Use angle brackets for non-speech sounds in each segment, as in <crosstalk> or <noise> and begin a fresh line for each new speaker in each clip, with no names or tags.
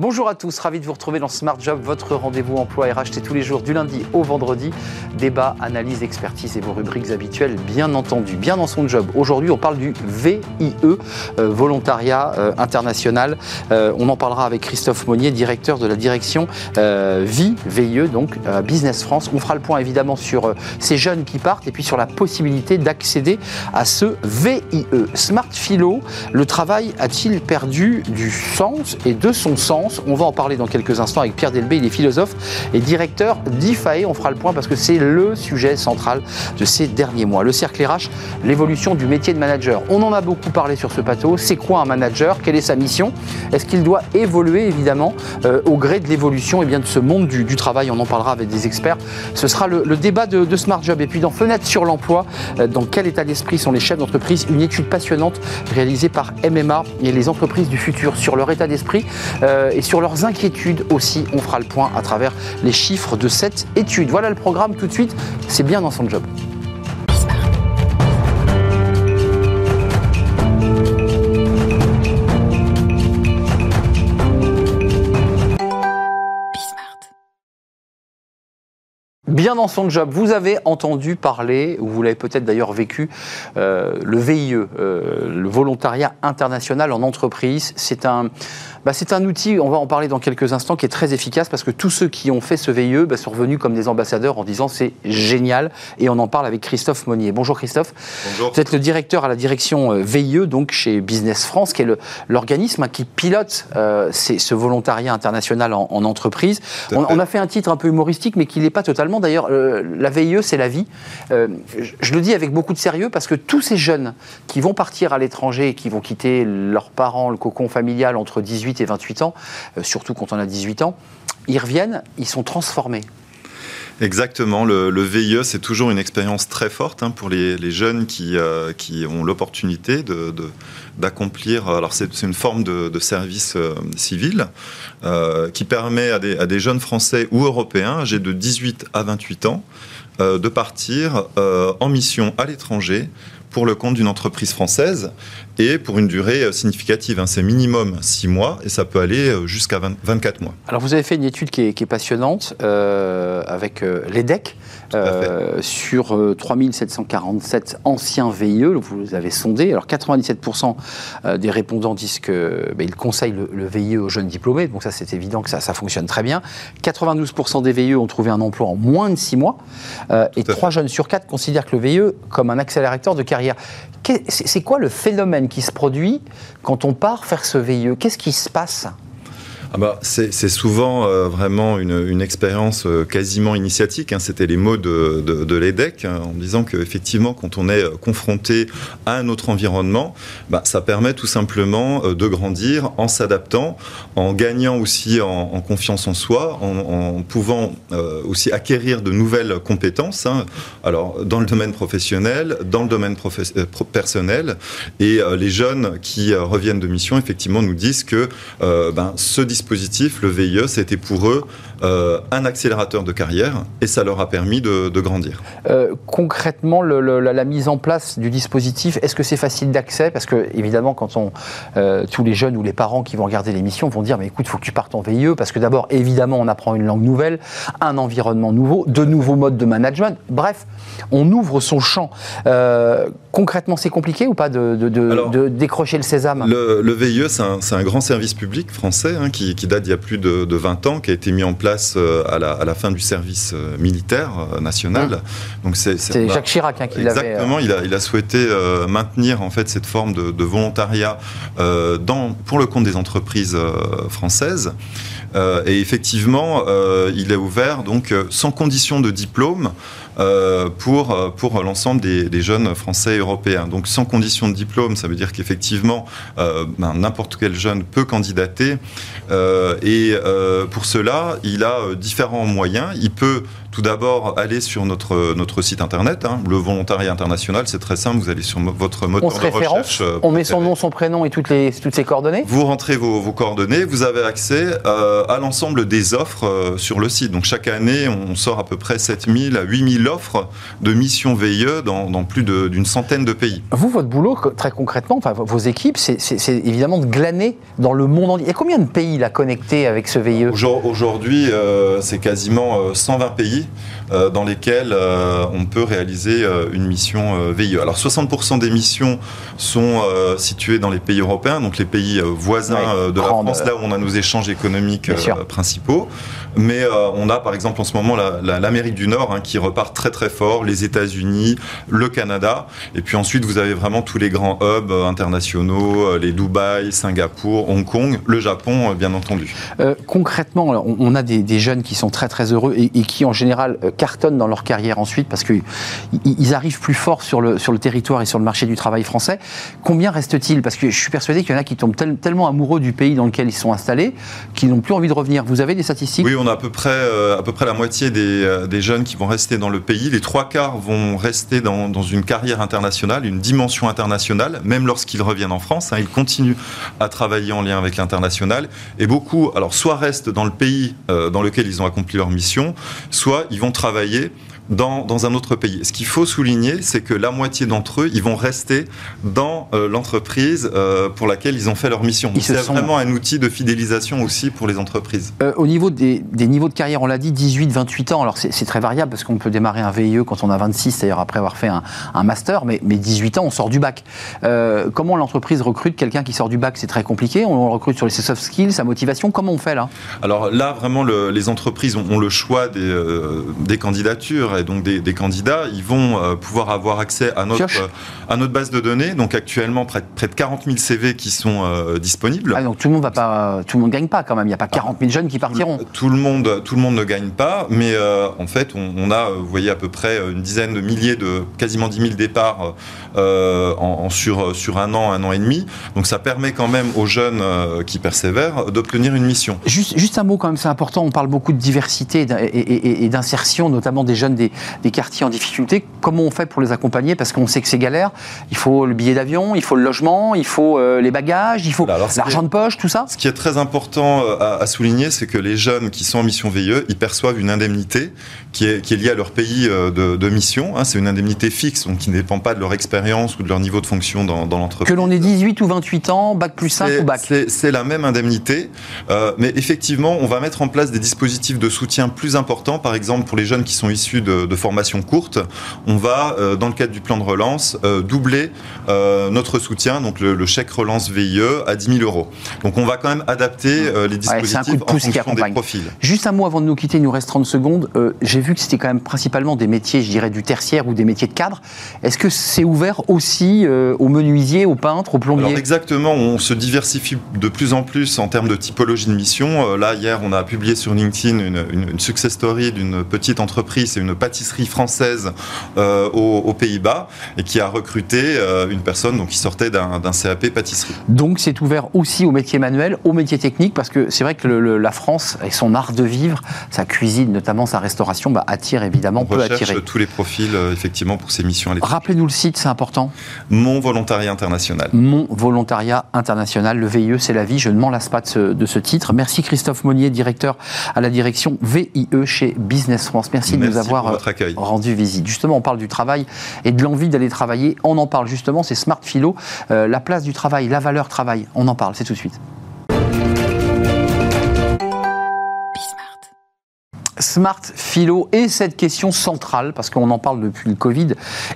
Bonjour à tous, ravi de vous retrouver dans Smart Job, votre rendez-vous emploi RH, c'est tous les jours du lundi au vendredi. Débat, analyse, expertise et vos rubriques habituelles, bien entendu. Bien dans son job. Aujourd'hui, on parle du VIE, euh, Volontariat euh, International. Euh, on en parlera avec Christophe Monnier, directeur de la direction VI, VIE, donc Business France. On fera le point évidemment sur ces jeunes qui partent et puis sur la possibilité d'accéder à ce VIE. Smart Philo, le travail a-t-il perdu du sens et de son sens? On va en parler dans quelques instants avec Pierre Delbé, il est philosophe et directeur d'IFAE. On fera le point parce que c'est le sujet central de ces derniers mois. Le cercle RH, l'évolution du métier de manager. On en a beaucoup parlé sur ce plateau. C'est quoi un manager? Quelle est sa mission? Est-ce qu'il doit évoluer évidemment euh, au gré de l'évolution eh bien de ce monde du, travail? On en parlera avec des experts. Ce sera le, débat de, Smart Job. Et puis dans Fenêtre sur l'emploi, euh, dans quel état d'esprit sont les chefs d'entreprise? Une étude passionnante réalisée par MMA et les entreprises du futur sur leur état d'esprit. Euh, et sur leurs inquiétudes aussi. On fera le point à travers les chiffres de cette étude. Voilà le programme tout de suite. C'est bien dans son job. bien dans son job. Vous avez entendu parler, ou vous l'avez peut-être d'ailleurs vécu, euh, le VIE, euh, le volontariat international en entreprise. C'est un, bah, c'est un outil, on va en parler dans quelques instants, qui est très efficace parce que tous ceux qui ont fait ce VIE bah, sont revenus comme des ambassadeurs en disant c'est génial. Et on en parle avec Christophe Monnier. Bonjour Christophe.
Bonjour.
Vous êtes le directeur à la direction euh, VIE, donc chez Business France, qui est l'organisme hein, qui pilote ce volontariat international en, entreprise. On, on, a fait un titre un peu humoristique, mais qui n'est pas totalement d'ailleurs, euh, la VIE, c'est la vie. Euh, je, le dis avec beaucoup de sérieux parce que tous ces jeunes qui vont partir à l'étranger, qui vont quitter leurs parents, le cocon familial entre 18 et 28 ans, euh, surtout quand on a 18 ans, ils reviennent, ils sont transformés.
Exactement, le, VIE, c'est toujours une expérience très forte hein, pour les, jeunes qui, qui ont l'opportunité d'accomplir. Alors c'est une forme de, service civil euh, qui permet à des, jeunes Français ou Européens âgés de 18 à 28 ans euh, de partir euh, en mission à l'étranger pour le compte d'une entreprise française et pour une durée significative. Hein. C'est minimum 6 mois et ça peut aller jusqu'à 24 mois.
Alors vous avez fait une étude qui est, passionnante avec l'EDEC. Euh, sur 3747 euh, anciens VIE, vous avez sondés. Alors 97% euh, des répondants disent qu'ils ben, conseillent le, VIE aux jeunes diplômés, donc ça c'est évident que ça, ça, fonctionne très bien. 92% des VIE ont trouvé un emploi en moins de 6 mois, et 3 jeunes sur 4 considèrent que le VIE comme un accélérateur de carrière. C'est quoi le phénomène qui se produit quand on part faire ce VIE Qu'est-ce qui se passe
ah bah, c'est souvent euh, vraiment une, une expérience euh, quasiment initiatique. Hein. C'était les mots de, de, de l'EDEC hein, en disant qu'effectivement, quand on est euh, confronté à un autre environnement, bah, ça permet tout simplement de grandir en s'adaptant, en gagnant aussi en, en, confiance en soi, en, en pouvant aussi acquérir de nouvelles compétences. Hein. Alors, dans le domaine professionnel, dans le domaine personnel, et les jeunes qui reviennent de mission, effectivement, nous disent que ben, ce dispositif le VIE, c'était pour eux euh, un accélérateur de carrière et ça leur a permis de, grandir.
Euh, concrètement, la, mise en place du dispositif, est-ce que c'est facile d'accès? Parce que évidemment, quand on, euh, tous les jeunes ou les parents qui vont regarder l'émission vont dire mais écoute, il faut que tu partes en VIE parce que d'abord, évidemment, on apprend une langue nouvelle, un environnement nouveau, de nouveaux modes de management. Bref, on ouvre son champ. concrètement, c'est compliqué ou pas de, décrocher le sésame?
le, VIE, c'est un, grand service public français hein, qui, date d'il y a plus de, de 20 ans, qui a été mis en place euh, à la, fin du service euh, militaire euh, national. Mmh.
Donc c'est Jacques Chirac hein, qui l'avait.
Exactement, il a, il a souhaité maintenir en fait cette forme de, volontariat dans, pour le compte des entreprises françaises. et effectivement, il est ouvert donc sans condition de diplôme pour, euh, pour l'ensemble des, jeunes français et européens. Donc sans condition de diplôme, ça veut dire qu'effectivement, euh, ben, n'importe quel jeune peut candidater. et pour cela, il a différents moyens. Il peut Tout d'abord, allez sur notre, notre site internet, hein, le volontariat international, c'est très simple, vous allez sur votre moteur
de recherche. Euh, on met son nom, son prénom et toutes, les, toutes ses coordonnées
Vous rentrez vos, vos coordonnées, vous avez accès euh, à l'ensemble des offres euh, sur le site. Donc chaque année, on sort à peu près 7000 à 8000 offres de missions VIE dans, dans plus d'une centaine de pays.
Vous, votre boulot, très concrètement, enfin, vos équipes, c'est évidemment de glaner dans le monde entier. A combien de pays là connectés avec ce VIE
Aujourd'hui, c'est quasiment 120 pays dans lesquels on peut réaliser une mission VIE. Alors 60% des missions sont situées dans les pays européens, donc les pays voisins de la France, là où on a nos échanges économiques principaux. Mais on a par exemple en ce moment l'Amérique du Nord hein, qui repart très très fort, les États-Unis, le Canada, et puis ensuite vous avez vraiment tous les grands hubs internationaux, les Dubaï, Singapour, Hong Kong, le Japon bien entendu.
concrètement, on, a des, jeunes qui sont très très heureux et, et qui en général cartonnent dans leur carrière ensuite parce qu'ils arrivent plus fort sur le, sur le territoire et sur le marché du travail français. Combien reste-t-il Parce que je suis persuadé qu'il y en a qui tombent tellement amoureux du pays dans lequel ils sont installés qu'ils n'ont plus envie de revenir. Vous avez des statistiques?
Oui, on a à peu près, euh, à peu près la moitié des, euh, des, jeunes qui vont rester dans le pays. Les trois quarts vont rester dans, dans une carrière internationale, une dimension internationale, même lorsqu'ils reviennent en France. Hein, ils continuent à travailler en lien avec l'international. Et beaucoup, alors soit restent dans le pays euh, dans lequel ils ont accompli leur mission, soit ils vont travailler dans, dans, un autre pays. Ce qu'il faut souligner, c'est que la moitié d'entre eux, ils vont rester dans euh, l'entreprise euh, pour laquelle ils ont fait leur mission. C'est vraiment un outil de fidélisation aussi pour les entreprises.
Euh, au niveau des, des, niveaux de carrière, on l'a dit, 18-28 ans. Alors c'est très variable parce qu'on peut démarrer un VIE quand on a 26, c'est-à-dire après avoir fait un, un master, mais, mais, 18 ans, on sort du bac. comment l'entreprise recrute quelqu'un qui sort du bac? C'est très compliqué. On le recrute sur les soft skills, sa motivation. Comment on fait là?
Alors là, vraiment, le, les entreprises ont, ont, le choix des, des candidatures donc des, candidats, ils vont euh, pouvoir avoir accès à notre, à notre base de données. Donc actuellement, près, près de 40 000 CV qui sont euh, disponibles.
Ah, donc tout le monde va pas, tout le monde gagne pas quand même. Il n'y a pas 40 000 jeunes qui partiront.
Tout le monde, tout le monde ne gagne pas, mais euh, en fait, on, a, vous voyez, à peu près une dizaine de milliers de, quasiment 10 000 départs en, sur sur un an, un an et demi. Donc ça permet quand même aux jeunes qui persévèrent d'obtenir une mission.
Juste, juste un mot quand même, c'est important. On parle beaucoup de diversité et d'insertion, notamment des jeunes des, des quartiers en difficulté. Comment on fait pour les accompagner? Parce qu'on sait que c'est galère. Il faut le billet d'avion, il faut le logement, il faut euh, les bagages, il faut l'argent de poche, tout ça.
Ce qui est très important euh, à, souligner, c'est que les jeunes qui sont en mission VIE, ils perçoivent une indemnité qui est, qui est liée à leur pays euh, de, mission. Hein. c'est une indemnité fixe, donc qui ne dépend pas de leur expérience ou de leur niveau de fonction dans, l'entreprise.
Que l'on ait 18 ou 28 ans, bac plus 5 ou bac.
C'est la même indemnité, mais effectivement, on va mettre en place des dispositifs de soutien plus importants, par exemple pour les jeunes qui sont issus de, de formation courte, on va, euh, dans le cadre du plan de relance, euh, doubler euh, notre soutien, donc le, chèque relance VIE, à 10 000 euros. Donc on va quand même adapter les dispositifs en fonction des profils.
Juste un mot avant de nous quitter, il nous reste 30 secondes. J'ai vu que c'était quand même principalement des métiers, je dirais, du tertiaire ou des métiers de cadre. Est-ce que c'est ouvert aussi aux menuisiers, aux peintres, aux plombiers?
Exactement, on se diversifie de plus en plus en termes de typologie de mission. là, hier, on a publié sur LinkedIn une, une success story d'une petite entreprise, c'est une pâtisserie française euh, aux, Pays-Bas et qui a recruté euh, une personne donc, qui sortait d'un CAP pâtisserie.
Donc c'est ouvert aussi aux métiers manuels, aux métiers techniques, parce que c'est vrai que la France, avec son art de vivre, sa cuisine, notamment sa restauration, bah, attire évidemment, On peut attirer.
tous les profils euh, effectivement pour ces missions.
Rappelez-nous le site, c'est important.
Mon volontariat international.
Mon volontariat international, le VIE, c'est la vie. Je ne m'en lasse pas de ce, de ce, titre. Merci Christophe Monnier, directeur à la direction VIE chez Business France. Merci,
de
nous avoir rendu visite. Justement, on parle du travail et de l'envie d'aller travailler. On en parle justement, c'est Smart Philo, euh, la place du travail, la valeur travail. On en parle, c'est tout de suite. Smart Philo et cette question centrale, parce qu'on en parle depuis le Covid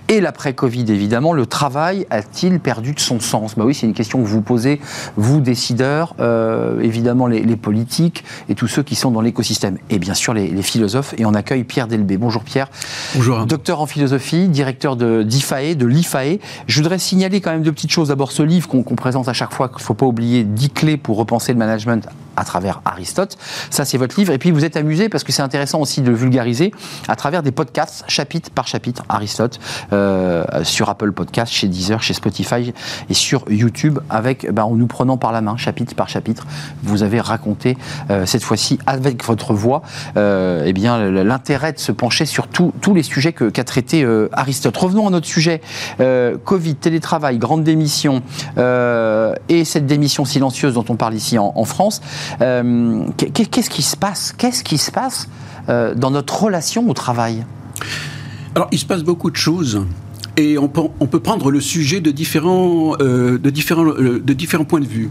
et l'après-Covid évidemment, le travail a-t-il perdu de son sens? Bah oui, c'est une question que vous posez, vous décideurs, euh, évidemment les, politiques et tous ceux qui sont dans l'écosystème, et bien sûr les, philosophes. Et on accueille Pierre Delbé. Bonjour Pierre.
Bonjour.
Docteur en philosophie, directeur de d'IFAE, de l'IFAE. Je voudrais signaler quand même deux petites choses. D'abord ce livre qu'on présente à chaque fois, qu'il ne faut pas oublier, 10 clés pour repenser le management à travers Aristote. Ça, c'est votre livre. Et puis, vous êtes amusé parce que c'est intéressant aussi de le vulgariser à travers des podcasts, chapitre par chapitre, Aristote, euh, sur Apple Podcast, chez Deezer, chez Spotify et sur YouTube, avec, ben, en nous prenant par la main, chapitre par chapitre. Vous avez raconté, euh, cette fois-ci, avec votre voix, euh, eh bien, l'intérêt de se pencher sur tous les sujets qu'a traité Aristote. Revenons à notre sujet. Covid, télétravail, grande démission et cette démission silencieuse dont on parle ici en, en France. Euh, qu'est-ce qui se passe Qu'est-ce qui se passe euh, dans notre relation au travail?
Alors, il se passe beaucoup de choses et on peut, prendre le sujet de différents, euh, de, différents, de différents points de vue.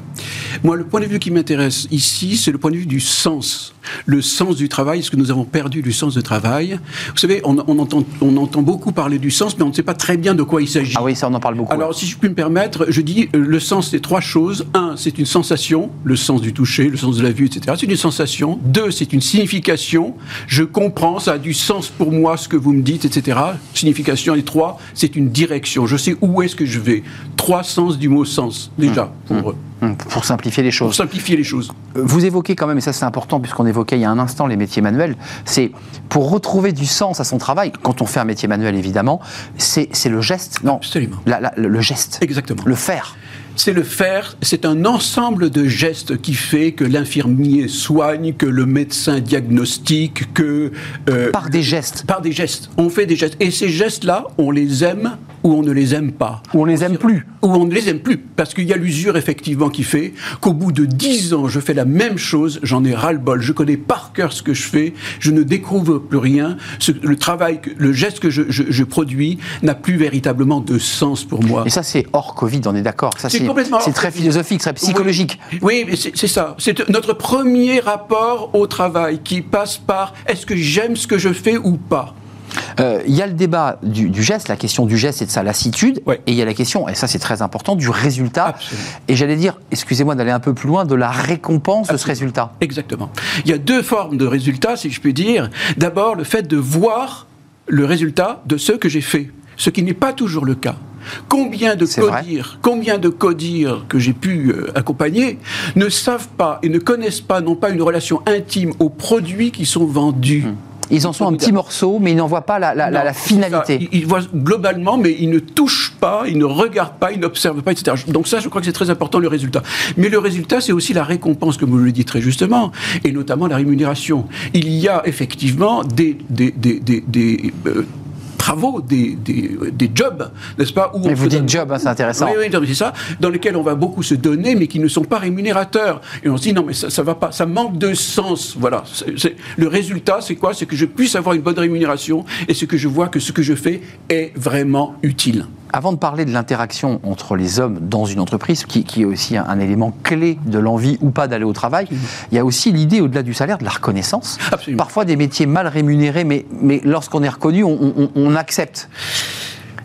Moi, le point de vue qui m'intéresse ici, c'est le point de vue du sens le sens du travail, est-ce que nous avons perdu du sens du travail? Vous savez, on, entend, on entend beaucoup parler du sens, mais on ne sait pas très bien de quoi il s'agit.
Ah oui, ça on en parle beaucoup.
Alors, si je puis me permettre, je dis euh, le sens, c'est trois choses. Un, c'est une sensation, le sens du toucher, le sens de la vue, etc. C'est une sensation. Deux, c'est une signification. Je comprends, ça a du sens pour moi ce que vous me dites, etc. Signification. Et trois, c'est une direction. Je sais où est-ce que je vais. Trois sens du mot sens, déjà,
mmh. pour, mmh. Mmh. pour simplifier les choses. Pour
simplifier les choses.
Euh, vous évoquez quand même, et ça c'est important puisqu'on évoquait il y a un instant les métiers manuels, c'est pour retrouver du sens à son travail, quand on fait un métier manuel évidemment, c'est le geste. Non,
Absolument.
le geste.
Exactement.
Le faire
c'est le faire, c'est un ensemble de gestes qui fait que l'infirmier soigne, que le médecin diagnostique, que...
Euh, par des gestes.
Par des gestes. On fait des gestes. Et ces gestes-là, on les aime ou on ne les aime pas.
Ou on les aime plus.
Ou on ne les aime plus. Parce qu'il y a l'usure, effectivement, qui fait qu'au bout de dix ans, je fais la même chose, j'en ai ras-le-bol. Je connais par cœur ce que je fais, je ne découvre plus rien. le travail, le geste que je, produis n'a plus véritablement de sens pour moi.
Et ça, c'est hors Covid, on est d'accord. Ça, c'est c'est très philosophique, très psychologique.
Oui, c'est ça. C'est notre premier rapport au travail qui passe par est-ce que j'aime ce que je fais ou pas
euh, il y a le débat du, geste, la question du geste et de sa lassitude, et il y a la question, et ça c'est très important, du résultat. Et j'allais dire, excusez-moi d'aller un peu plus loin, de la récompense de ce résultat.
Exactement. Il y a deux formes de résultats, si je puis dire. D'abord, le fait de voir le résultat de ce que j'ai fait, ce qui n'est pas toujours le cas. Combien de codires, combien de codires que j'ai pu euh, accompagner ne savent pas et ne connaissent pas, n'ont pas une relation intime aux produits qui sont vendus. Hmm.
Ils en sont un petit morceau, mais ils n'en voient pas la, finalité.
Ils, voient globalement, mais ils ne touchent pas, ils ne regardent pas, ils n'observent pas, etc. Donc ça, je crois que c'est très important, le résultat. Mais le résultat, c'est aussi la récompense, comme vous le dites très justement, et notamment la rémunération. Il y a effectivement des, des, des, des euh, travaux, des, des, jobs, n'est-ce pas
où Mais vous dites job, hein, c'est intéressant.
Oui, oui, c'est ça, dans lesquels on va beaucoup se donner, mais qui ne sont pas rémunérateurs. Et on se dit, non, mais ça, ça va pas, ça manque de sens. Voilà. le résultat, c'est quoi? C'est que je puisse avoir une bonne rémunération et ce que je vois que ce que je fais est vraiment utile.
Avant de parler de l'interaction entre les hommes dans une entreprise, qui, est aussi un, élément clé de l'envie ou pas d'aller au travail, il y a aussi l'idée, au-delà du salaire, de la reconnaissance. Parfois des métiers mal rémunérés, mais, mais lorsqu'on est reconnu, on accepte.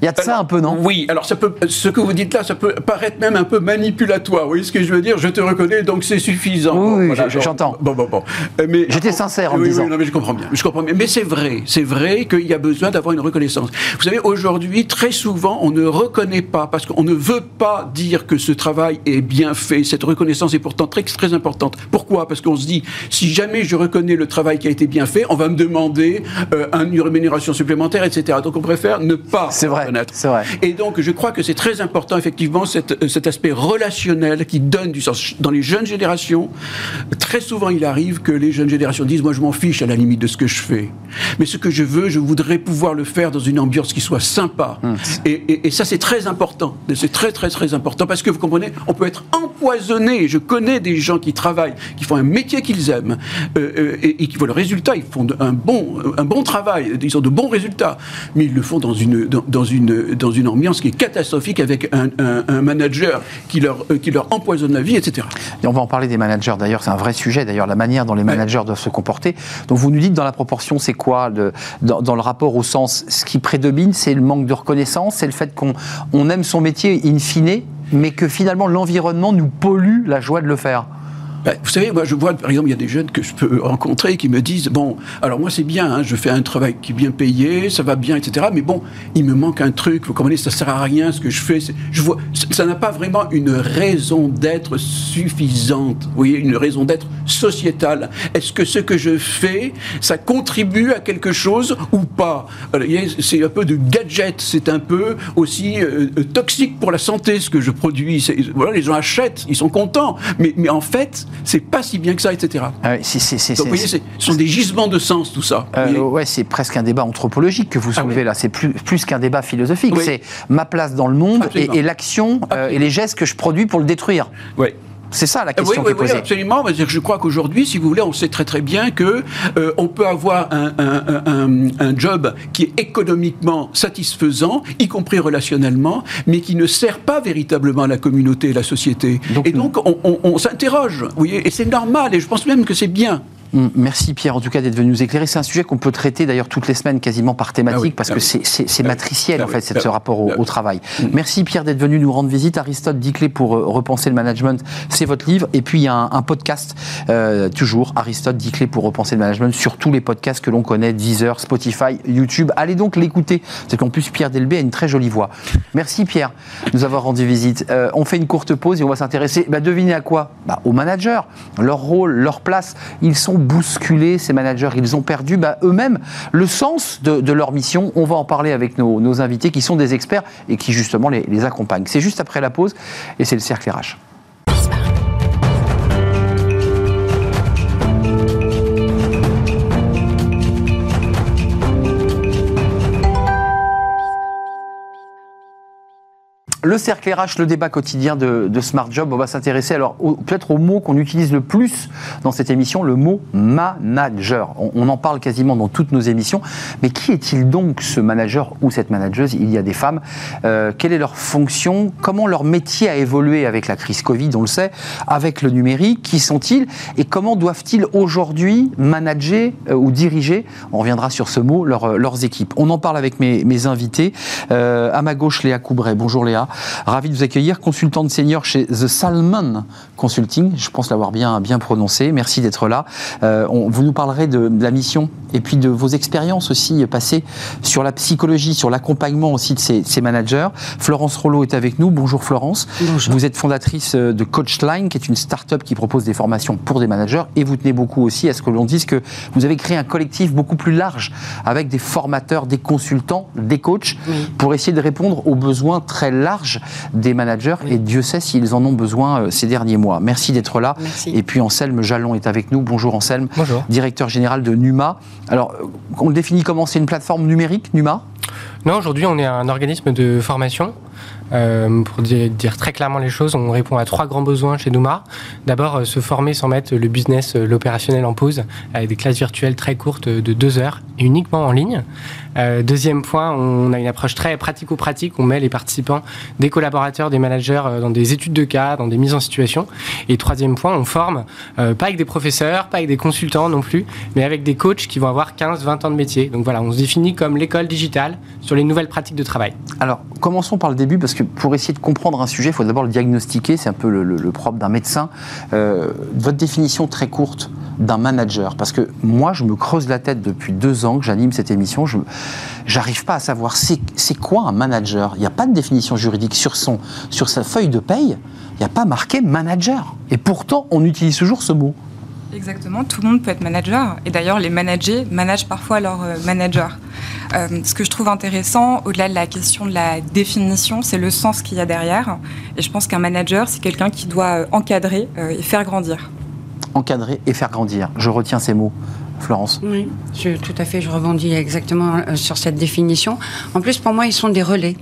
Il y a de ça un peu, non?
Oui, alors ça peut, ce que vous dites là, ça peut paraître même un peu manipulatoire. Vous voyez ce que je veux dire? Je te reconnais, donc c'est suffisant.
Oui, j'entends. Bon, bon, bon. Euh, mais J'étais sincère en
oui,
disant.
Oui, non, mais je comprends bien. Je comprends bien. Mais c'est vrai, c'est vrai qu'il y a besoin d'avoir une reconnaissance. Vous savez, aujourd'hui, très souvent, on ne reconnaît pas parce qu'on ne veut pas dire que ce travail est bien fait. Cette reconnaissance est pourtant très, très importante. Pourquoi? Parce qu'on se dit, si jamais je reconnais le travail qui a été bien fait, on va me demander euh, une rémunération supplémentaire, etc. Donc on préfère ne pas.
C'est vrai. C'est vrai.
Et donc, je crois que c'est très important, effectivement, euh, cet aspect relationnel qui donne du sens. Dans les jeunes générations, très souvent, il arrive que les jeunes générations disent Moi, je m'en fiche à la limite de ce que je fais. Mais ce que je veux, je voudrais pouvoir le faire dans une ambiance qui soit sympa. Hum. Et, et, ça, c'est très important. C'est très, très, très important parce que vous comprenez, on peut être empoisonné. Je connais des gens qui travaillent, qui font un métier qu'ils aiment euh, euh, et, qui voient le résultat. Ils font un bon, un bon travail, ils ont de bons résultats, mais ils le font dans une, dans une, dans une ambiance qui est catastrophique avec un, manager qui leur, euh, qui leur empoisonne la vie, etc.
Et on va en parler des managers d'ailleurs, c'est un vrai sujet d'ailleurs, la manière dont les managers doivent se comporter. Donc vous nous dites dans la proportion, c'est quoi dans, le rapport au sens Ce qui prédomine, c'est le manque de reconnaissance, c'est le fait qu'on on aime son métier in fine, mais que finalement l'environnement nous pollue la joie de le faire?
Ben, vous savez, moi je vois par exemple, il y a des jeunes que je peux rencontrer qui me disent bon, alors moi c'est bien, hein, je fais un travail qui est bien payé, ça va bien, etc. Mais bon, il me manque un truc. Vous comprenez, ça sert à rien ce que je fais. Je vois, ça n'a pas vraiment une raison d'être suffisante. Vous voyez, une raison d'être sociétale. Est-ce que ce que je fais, ça contribue à quelque chose ou pas? C'est un peu de gadget. C'est un peu aussi euh, euh, toxique pour la santé ce que je produis. Voilà, les gens achètent, ils sont contents. Mais, mais en fait, c'est pas si bien que ça, etc.
Ah c'est,
Donc, vous voyez, ce sont des gisements de sens, tout ça.
Euh, ouais, c'est presque un débat anthropologique que vous ah soulevez là. C'est plus, plus qu'un débat philosophique. C'est ma place dans le monde et, l'action euh, et les gestes que je produis pour le détruire.
Oui.
C'est ça la question qui est posée.
Oui, absolument. Je crois qu'aujourd'hui, si vous voulez, on sait très très bien que euh, on peut avoir un, un, un, job qui est économiquement satisfaisant, y compris relationnellement, mais qui ne sert pas véritablement à la communauté et la société. et donc, on, on, on s'interroge. Et c'est normal. Et je pense même que c'est bien.
Mm, merci Pierre, en tout cas, d'être venu nous éclairer. C'est un sujet qu'on peut traiter d'ailleurs toutes les semaines, quasiment par thématique, ah parce ah que c'est ah matriciel, en fait, c'est ce rapport au, travail. Mm. Merci Pierre d'être venu nous rendre visite. Aristote, 10 clés pour euh, repenser le management, c'est votre livre. Et puis, il y a un, podcast, euh, toujours, Aristote, 10 clés pour repenser le management, sur tous les podcasts que l'on connaît, Deezer, Spotify, YouTube. Allez donc l'écouter. C'est qu'en plus, Pierre Delbé a une très jolie voix. Merci Pierre de nous avoir rendu visite. Euh, on fait une courte pause et on va s'intéresser, bah, devinez à quoi? Bah, Aux managers, leur rôle, leur place. Ils sont bousculés, ces managers. Ils ont perdu bah, eux-mêmes le sens de, leur mission. On va en parler avec nos, invités qui sont des experts et qui justement les, les accompagnent. C'est juste après la pause et c'est le cercle RH. Le cercle RH, le débat quotidien de, Smart Job, on va s'intéresser alors peut-être au mot qu'on utilise le plus dans cette émission, le mot manager. On, en parle quasiment dans toutes nos émissions, mais qui est-il donc ce manager ou cette manageuse? Il y a des femmes. Euh, quelle est leur fonction? Comment leur métier a évolué avec la crise Covid On le sait, avec le numérique? Qui sont-ils? Et comment doivent-ils aujourd'hui manager euh, ou diriger? On reviendra sur ce mot, leurs équipes. On en parle avec mes, invités. Euh, à ma gauche, Léa Coubret. Bonjour Léa. Ravi de vous accueillir, consultante senior chez The Salmon Consulting. Je pense l'avoir bien, bien prononcé. Merci d'être là. Euh, vous nous parlerez de, la mission et puis de vos expériences aussi passées sur la psychologie, sur l'accompagnement aussi de ces, managers. Florence Rollo est avec nous. Bonjour Florence.
Bonjour.
Vous êtes fondatrice de Coachline, qui est une start-up qui propose des formations pour des managers. Et vous tenez beaucoup aussi à ce que l'on dise que vous avez créé un collectif beaucoup plus large avec des formateurs, des consultants, des coachs pour essayer de répondre aux besoins très larges des managers et Dieu sait s'ils en ont besoin euh, ces derniers mois. Merci d'être là. Et puis Anselme Jalon est avec nous. Bonjour Anselme,
Bonjour.
directeur général de Numa. Alors, euh, on le définit comment? C'est une plateforme numérique, Numa?
Non, aujourd'hui on est un organisme de formation euh, pour dire, très clairement les choses, on répond à trois grands besoins chez Numa. D'abord, euh, se former sans mettre le business, euh, l'opérationnel en pause, avec des classes virtuelles très courtes de deux heures, et uniquement en ligne. deuxième point, on a une approche très pratico-pratique. On met les participants, des collaborateurs, des managers, dans des études de cas, dans des mises en situation. Et troisième point, on forme, pas avec des professeurs, pas avec des consultants non plus, mais avec des coachs qui vont avoir 15-20 ans de métier. Donc voilà, on se définit comme l'école digitale sur les nouvelles pratiques de travail.
Alors, commençons par le début, parce que pour essayer de comprendre un sujet, il faut d'abord le diagnostiquer, c'est un peu le, propre d'un médecin. Euh, votre définition très courte d'un manager, parce que moi, je me creuse la tête depuis deux ans que j'anime cette émission, je n'arrive pas à savoir c'est quoi un manager. Il n'y a pas de définition juridique sur, son, sur sa feuille de paye, il n'y a pas marqué manager. Et pourtant, on utilise toujours ce mot.
Exactement, tout le monde peut être manager. Et d'ailleurs, les managers managent parfois leur euh, manager. Euh, ce que je trouve intéressant, au-delà de la question de la définition, c'est le sens qu'il y a derrière. Et je pense qu'un manager, c'est quelqu'un qui doit euh, encadrer et faire grandir.
Encadrer et faire grandir. Je retiens ces mots. Florence.
Oui, tout à fait, je rebondis exactement sur cette définition. En plus, pour moi, ils sont des relais.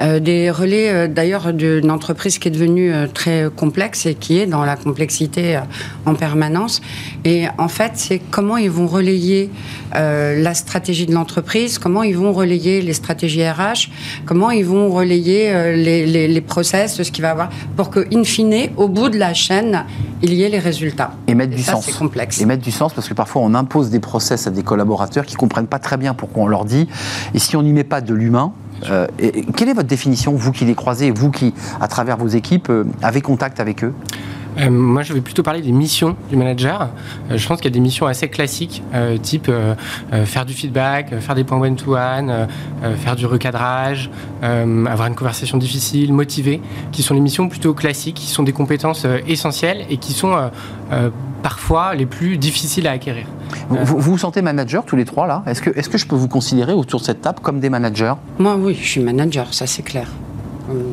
Euh, des relais euh, d'ailleurs d'une entreprise qui est devenue euh, très complexe et qui est dans la complexité en permanence. Et en fait, c'est comment ils vont relayer la stratégie de l'entreprise, comment ils vont relayer les stratégies RH, comment ils vont relayer les, les, les, process, ce qu'il va avoir, pour que, in fine, au bout de la chaîne, il y ait les résultats.
Et mettre du
ça,
sens.
C'est complexe.
Et mettre du sens parce que parfois on impose des process à des collaborateurs qui comprennent pas très bien pourquoi on leur dit. Et si on n'y met pas de l'humain, euh, quelle est votre définition, vous qui les croisez, vous qui, à travers vos équipes, euh, avez contact avec eux?
Euh, moi, je vais plutôt parler des missions du manager. Euh, je pense qu'il y a des missions assez classiques, euh, type faire du feedback, faire des points one-to-one, faire du recadrage, avoir une conversation difficile, motiver, qui sont les missions plutôt classiques, qui sont des compétences essentielles et qui sont parfois les plus difficiles à acquérir.
Vous vous, sentez manager tous les trois là? Est-ce que, est -ce que je peux vous considérer autour de cette table comme des managers?
Moi, oui, je suis manager, ça c'est clair.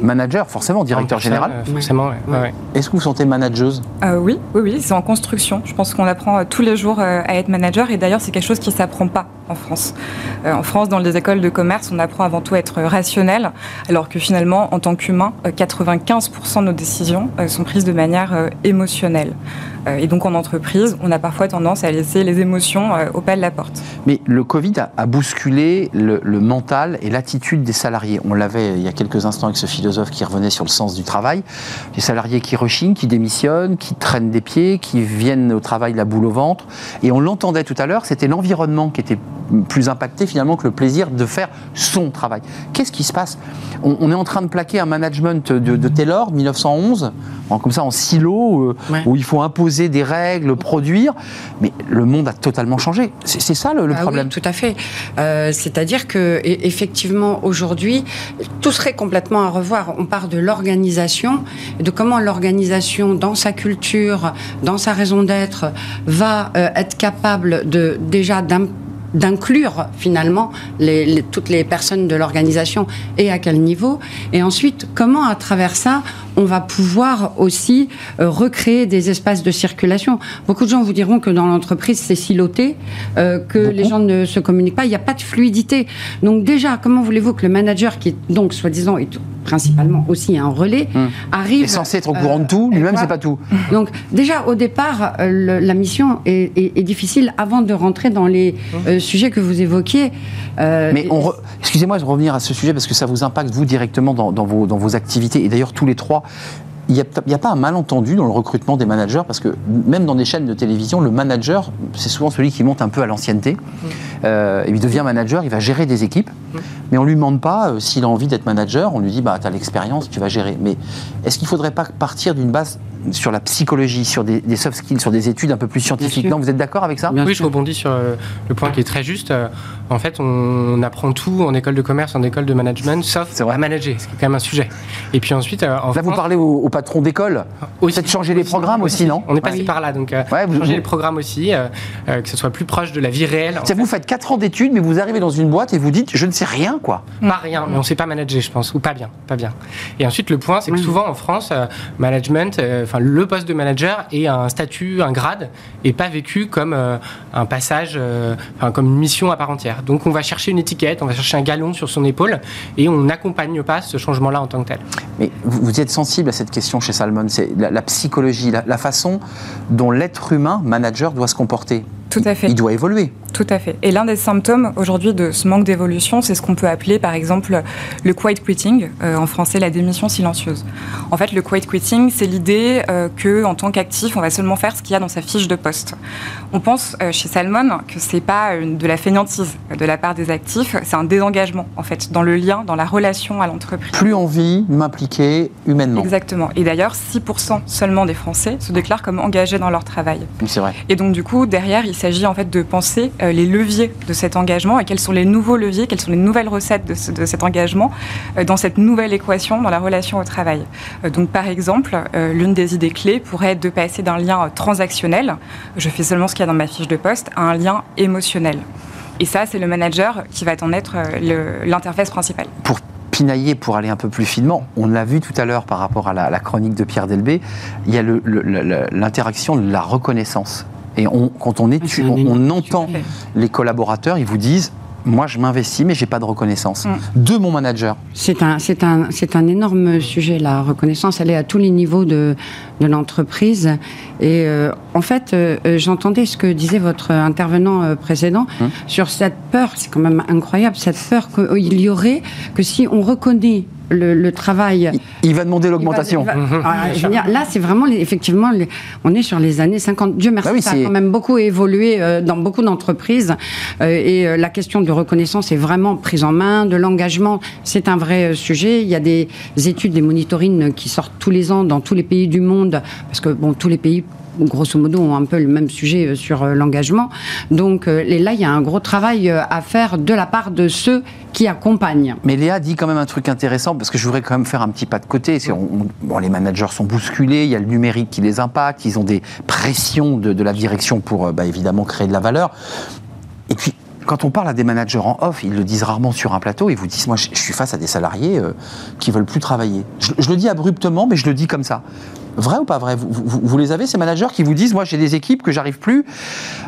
Manager, forcément, directeur général.
Euh, forcément, ouais.
Est-ce que vous sentez manageuse?
Euh, Oui, oui, oui, c'est en construction. Je pense qu'on apprend euh, tous les jours à être manager et d'ailleurs, c'est quelque chose qui ne s'apprend pas en France. en France, dans les écoles de commerce, on apprend avant tout à être rationnel, alors que finalement, en tant qu'humain, 95% de nos décisions sont prises de manière émotionnelle. Euh, et donc en entreprise, on a parfois tendance à laisser les émotions euh, au pas de la porte.
Mais le Covid a, bousculé le, mental et l'attitude des salariés. On l'avait il y a quelques instants avec ce philosophe qui revenait sur le sens du travail. Les salariés qui rechignent, qui démissionnent, qui traînent des pieds, qui viennent au travail la boule au ventre. Et on l'entendait tout à l'heure, c'était l'environnement qui était plus impacté finalement que le plaisir de faire son travail. Qu'est-ce qui se passe? On, est en train de plaquer un management de, de Taylor, 1911, comme ça en silo, euh, où il faut imposer des règles, produire. Mais le monde a totalement changé. C'est ça le,
ah
problème.
Oui, tout à fait. Euh, c'est-à-dire que effectivement aujourd'hui, tout serait complètement à revoir. On part de l'organisation, de comment l'organisation, dans sa culture, dans sa raison d'être, va euh, être capable de déjà d'inclure finalement les, toutes les personnes de l'organisation et à quel niveau. Et ensuite, comment à travers ça, on va pouvoir aussi euh, recréer des espaces de circulation? Beaucoup de gens vous diront que dans l'entreprise, c'est siloté, euh, que les gens ne se communiquent pas, il n'y a pas de fluidité. Donc déjà, comment voulez-vous que le manager, qui est donc soi-disant principalement aussi un relais,
hum. arrive... Est censé être au courant de tout, lui-même, c'est pas tout.
Donc déjà, au départ, euh, la mission est, difficile avant de rentrer dans les hum. Sujets que vous évoquiez.
Mais excusez-moi de revenir à ce sujet parce que ça vous impacte, vous, directement dans, vos, dans vos activités, et d'ailleurs tous les trois il n'y a, pas un malentendu dans le recrutement des managers, parce que même dans des chaînes de télévision, le manager, c'est souvent celui qui monte un peu à l'ancienneté. Mm. Euh, il devient manager, il va gérer des équipes, mm. mais on ne lui demande pas euh, s'il a envie d'être manager, on lui dit, bah, tu as l'expérience, tu vas gérer. Mais est-ce qu'il ne faudrait pas partir d'une base sur la psychologie, sur des, soft skills, sur des études un peu plus scientifiques? Non, vous êtes d'accord avec ça?
Oui, je rebondis sur euh, le point qui est très juste. Euh, en fait, on apprend tout en école de commerce, en école de management, sauf à manager, ce qui est quand même un sujet. Et puis ensuite,
Là, vous parlez au, patron d'école Peut-être changer les programmes aussi, non
On est passé par là, donc changer les programmes aussi, que ce soit plus proche de la vie réelle.
vous faites 4 ans d'études, mais vous arrivez dans une boîte et vous dites, je ne sais rien, quoi.
Pas rien, mais on ne sait pas manager, je pense, ou pas bien, pas bien. Et ensuite, le point, c'est que souvent en France, management, enfin le poste de manager est un statut, un grade, et pas vécu comme euh, un passage, euh, comme une mission à part entière. Donc on va chercher une étiquette, on va chercher un galon sur son épaule, et on n'accompagne pas ce changement-là en tant que tel.
Mais vous êtes sensible à cette question chez Salmon, c'est la, psychologie, la façon dont l'être humain, manager, doit se comporter.
Tout à fait.
Il doit évoluer.
Tout à fait. Et l'un des symptômes aujourd'hui de ce manque d'évolution, c'est ce qu'on peut appeler par exemple le quiet quitting, euh, en français la démission silencieuse. En fait, le quiet quitting, c'est l'idée euh, que en tant qu'actif, on va seulement faire ce qu'il y a dans sa fiche de poste. On pense euh, chez Salmon que c'est pas de la fainéantise de la part des actifs, c'est un désengagement en fait dans le lien, dans la relation à l'entreprise.
Plus envie de m'impliquer humainement.
Exactement. Et d'ailleurs, 6% seulement des Français se déclarent comme engagés dans leur travail.
C'est vrai.
Et donc du coup, derrière, il s'agit en fait de penser euh, les leviers de cet engagement et quels sont les nouveaux leviers, quelles sont les nouvelles recettes de, cet engagement euh, dans cette nouvelle équation dans la relation au travail. Euh, donc par exemple, l'une des idées clés pourrait être de passer d'un lien transactionnel, je fais seulement ce qu'il y a dans ma fiche de poste, à un lien émotionnel. Et ça, c'est le manager qui va en être l'interface principale.
Pour pinailler, pour aller un peu plus finement, on l'a vu tout à l'heure par rapport à la, chronique de Pierre Delbé, il y a l'interaction de la reconnaissance. Et quand on, est, ah, on, entend les collaborateurs, ils vous disent moi, je m'investis, mais j'ai pas de reconnaissance mm. de mon manager.
C'est un, c'est un, c'est un énorme sujet. La reconnaissance, elle est à tous les niveaux de, de l'entreprise. Et euh, en fait, euh, euh, j'entendais ce que disait votre intervenant euh, précédent
Hum.
sur cette peur. C'est quand même incroyable cette peur qu'il y aurait que si on reconnaît le, le travail.
Il, il va demander l'augmentation.
va- Ah, là, c'est vraiment, les- effectivement, les- on est sur les années 50. Dieu merci,
Bah oui,
ça a quand même beaucoup évolué euh, dans beaucoup d'entreprises. Euh, et euh, la question de reconnaissance est vraiment prise en main. De l'engagement, c'est un vrai sujet. Il y a des études, des monitorings qui sortent tous les ans dans tous les pays du monde, parce que bon, tous les pays grosso modo, ont un peu le même sujet euh, sur euh, l'engagement. Donc euh, là, il y a un gros travail à faire de la part de ceux qui accompagnent.
Mais Léa dit quand même un truc intéressant, parce que je voudrais quand même faire un petit pas de côté. Bon, les managers sont bousculés, il y a le numérique qui les impacte, ils ont des pressions de, la direction pour bah, évidemment créer de la valeur. Et puis, quand on parle à des managers en off, ils le disent rarement sur un plateau, ils vous disent, moi je, suis face à des salariés euh, qui veulent plus travailler. Je le dis abruptement, mais je le dis comme ça. Vrai ou pas vrai? Vous, vous- vous les avez, ces managers qui vous disent, moi j'ai des équipes que j'arrive plus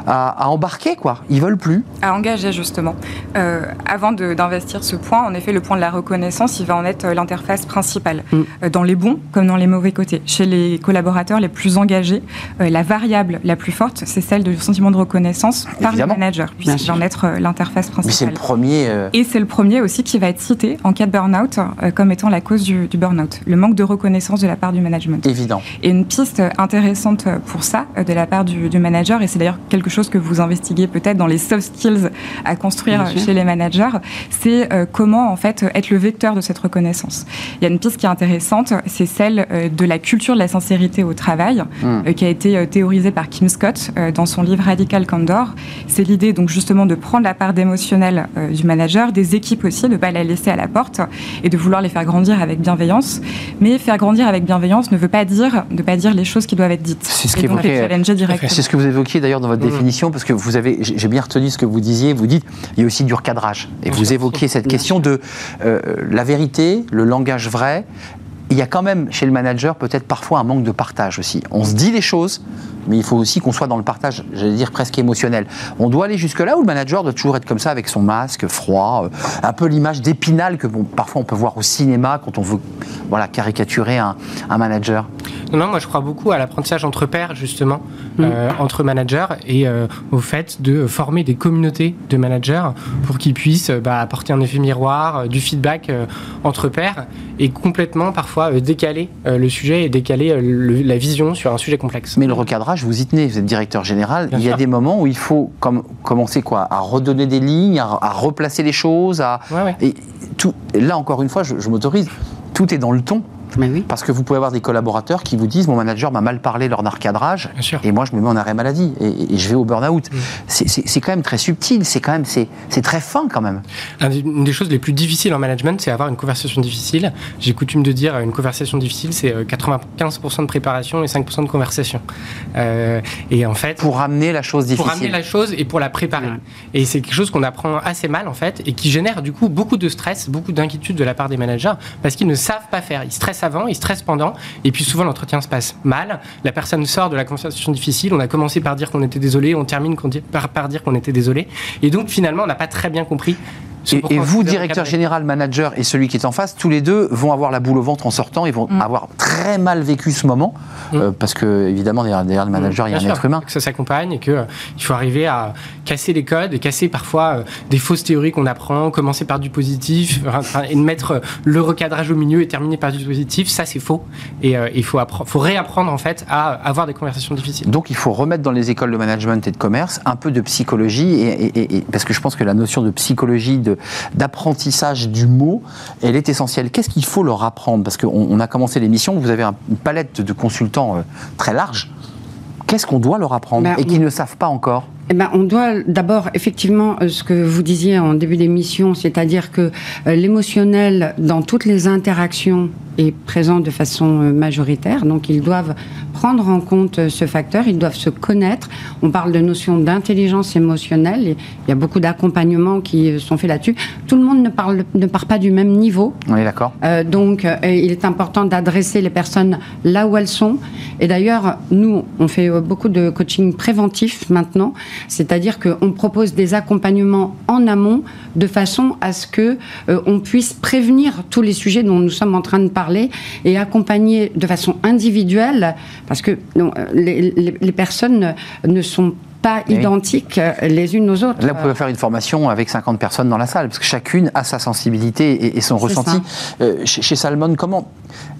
à, à embarquer, quoi. Ils veulent plus.
à engager justement. Euh, avant d'investir ce point, en effet, le point de la reconnaissance, il va en être euh, l'interface principale,
Mm.
Euh, dans les bons comme dans les mauvais côtés. Chez les collaborateurs les plus engagés, euh, la variable la plus forte, c'est celle du sentiment de reconnaissance par
Évidemment.
le manager, puisqu'il va en être l'interface
Mais c'est le
principale.
premier. euh,
Et c'est le premier aussi qui va être cité en cas de burn-out comme étant la cause du, du burn-out, le manque de reconnaissance de la part du management.
Évident.
Et une piste intéressante pour ça euh, de la part du, du manager, et c'est d'ailleurs quelque chose que vous investiguez peut-être dans les soft skills à construire chez les managers, c'est euh, comment en fait être le vecteur de cette reconnaissance. Il y a une piste qui est intéressante, c'est celle euh, de la culture de la sincérité au travail,
Hmm.
qui a été théorisée par Kim Scott dans son livre Radical Candor. C'est l'idée donc justement de prendre la part d'émotionnel du manager, des équipes aussi, de ne pas la laisser à la porte et de vouloir les faire grandir avec bienveillance. Mais faire grandir avec bienveillance ne veut pas dire ne pas dire les choses qui doivent être dites.
C'est ce ce que vous évoquiez d'ailleurs dans votre
Mhm.
définition, parce que vous avez, j'ai bien retenu ce que vous disiez. Vous dites, il y a aussi du recadrage. Et
Bien
vous
sûr.
évoquiez cette question de euh, la vérité, le langage vrai. Il y a quand même chez le manager peut-être parfois un manque de partage aussi. On se dit les choses, mais il faut aussi qu'on soit dans le partage, j'allais dire presque émotionnel. On doit aller jusque-là où le manager doit toujours être comme ça avec son masque froid, euh, un peu l'image d'épinal que bon, parfois on peut voir au cinéma quand on veut voilà, caricaturer un, un manager.
Non, non, moi je crois beaucoup à l'apprentissage entre pairs, justement, euh, entre managers, et euh, au fait de former des communautés de managers pour qu'ils puissent bah, apporter un effet miroir, du feedback euh, entre pairs, et complètement parfois euh, décaler euh, le sujet et décaler euh, le- la vision sur un sujet complexe.
Mais le recadrage, vous y tenez, vous êtes directeur général.
Bien
il y a
sûr.
des moments où il faut comme, commencer quoi, à redonner des lignes, à, à replacer les choses. À,
Ouais, ouais.
et tout, là, encore une fois, je, je m'autorise, tout est dans le ton.
Mais oui.
Parce que vous pouvez avoir des collaborateurs qui vous disent Mon manager m'a mal parlé lors d'un recadrage,
Bien sûr.
et moi je me mets en arrêt maladie, et, et je vais au burn-out.
Mm.
C'est- quand même très subtil, c'est quand même c'est très fin quand même.
Une des choses les plus difficiles en management, c'est avoir une conversation difficile. J'ai coutume de dire euh, une conversation difficile, c'est euh, 95% de préparation et 5% de conversation. Euh, et en fait,
Pour amener la chose difficile.
pour amener la chose et pour la préparer. Et c'est quelque chose qu'on apprend assez mal en fait et qui génère du coup beaucoup de stress, beaucoup d'inquiétude de la part des managers parce qu'ils ne savent pas faire. Ils stressent avant, ils stressent pendant et puis souvent l'entretien se passe mal. La personne sort de la conversation difficile. On a commencé par dire qu'on était désolé, on termine par dire qu'on était désolé. Et donc finalement on n'a pas très bien compris.
Et, vous, directeur général, manager et celui qui est en face, tous les deux vont avoir la boule au ventre en sortant. Ils vont
Mm.
avoir très mal vécu ce moment.
Mm.
euh, parce que, évidemment, derrière, derrière le manager, il y a
Bien
un
sûr,
être humain.
Que ça s'accompagne et qu'il faut arriver à casser les codes et casser parfois euh, des fausses théories qu'on apprend, commencer par du positif et de mettre euh, le recadrage au milieu et terminer par du positif. Ça, c'est faux. Et euh, il faut, faut réapprendre en fait à avoir des conversations difficiles.
Donc, il faut remettre dans les écoles de management et de commerce un peu de psychologie. Et, et- et- et- parce que je pense que la notion de psychologie, de- d'apprentissage du mot, elle est essentielle. Qu'est-ce qu'il faut leur apprendre? Parce qu'on on a commencé l'émission, vous avez un- une palette de consultants euh, très large. Qu'est-ce qu'on doit leur apprendre
Ben,
et qu'ils ne savent pas encore?
Eh ben, on doit d'abord, effectivement, euh, ce que vous disiez en début d'émission, c'est-à-dire que euh, l'émotionnel, dans toutes les interactions, est présent de façon euh, majoritaire. Donc, ils doivent prendre en compte ce facteur, ils doivent se connaître. On parle de notion d'intelligence émotionnelle. et Il y a beaucoup d'accompagnements qui sont faits là-dessus. Tout le monde ne, parle, ne part pas du même niveau.
On est d'accord
Euh, donc, euh, il est important d'adresser les personnes là où elles sont. Et d'ailleurs, nous, on fait beaucoup de coaching préventif maintenant, c'est-à-dire qu'on propose des accompagnements en amont de façon à ce que euh, on puisse prévenir tous les sujets dont nous sommes en train de parler et accompagner de façon individuelle, parce que les, les, les personnes ne sont pas
Oui.
identiques euh, les unes aux autres.
Là, vous pouvez faire une formation avec 50 personnes dans la salle, parce que chacune a sa sensibilité et, et son ressenti. Euh, chez, chez Salmon, comment